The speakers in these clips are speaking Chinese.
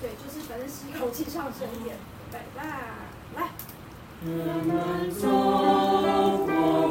对就是反正吸一口气上升一点。来。吧来们走过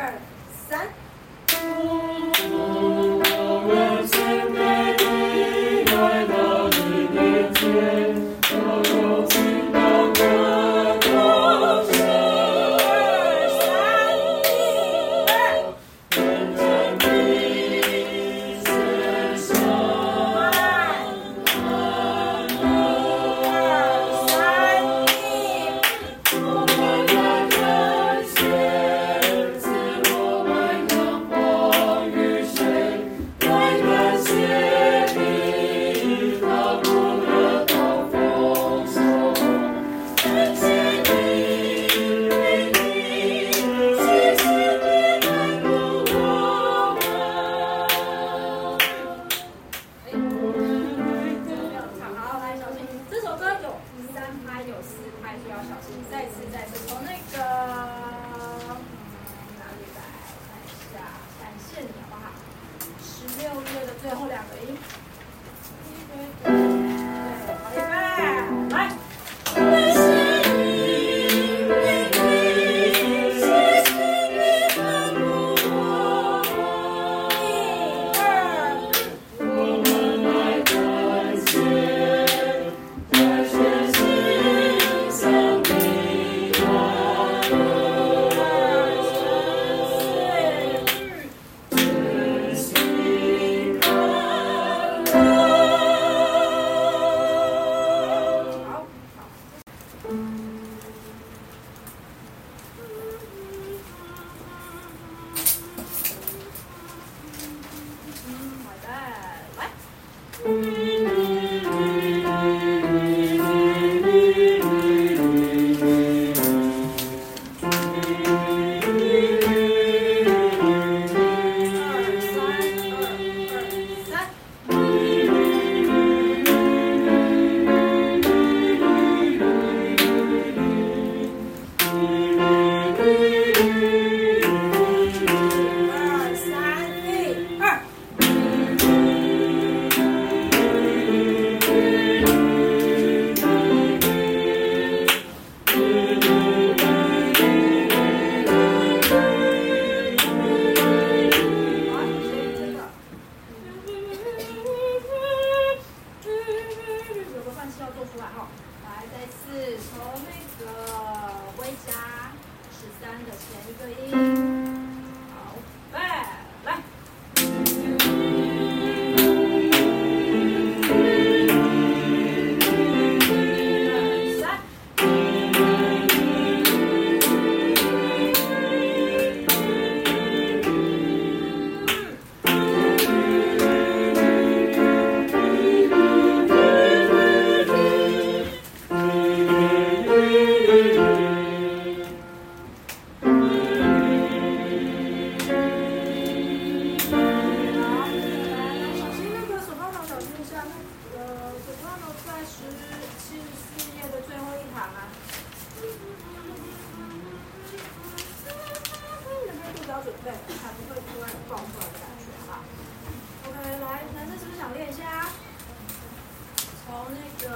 二三。对，才不会突然爆出来的感觉哈。OK，来，男生是不是想练一下？从那个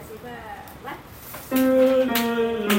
再一次，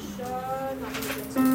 伸到这个肩上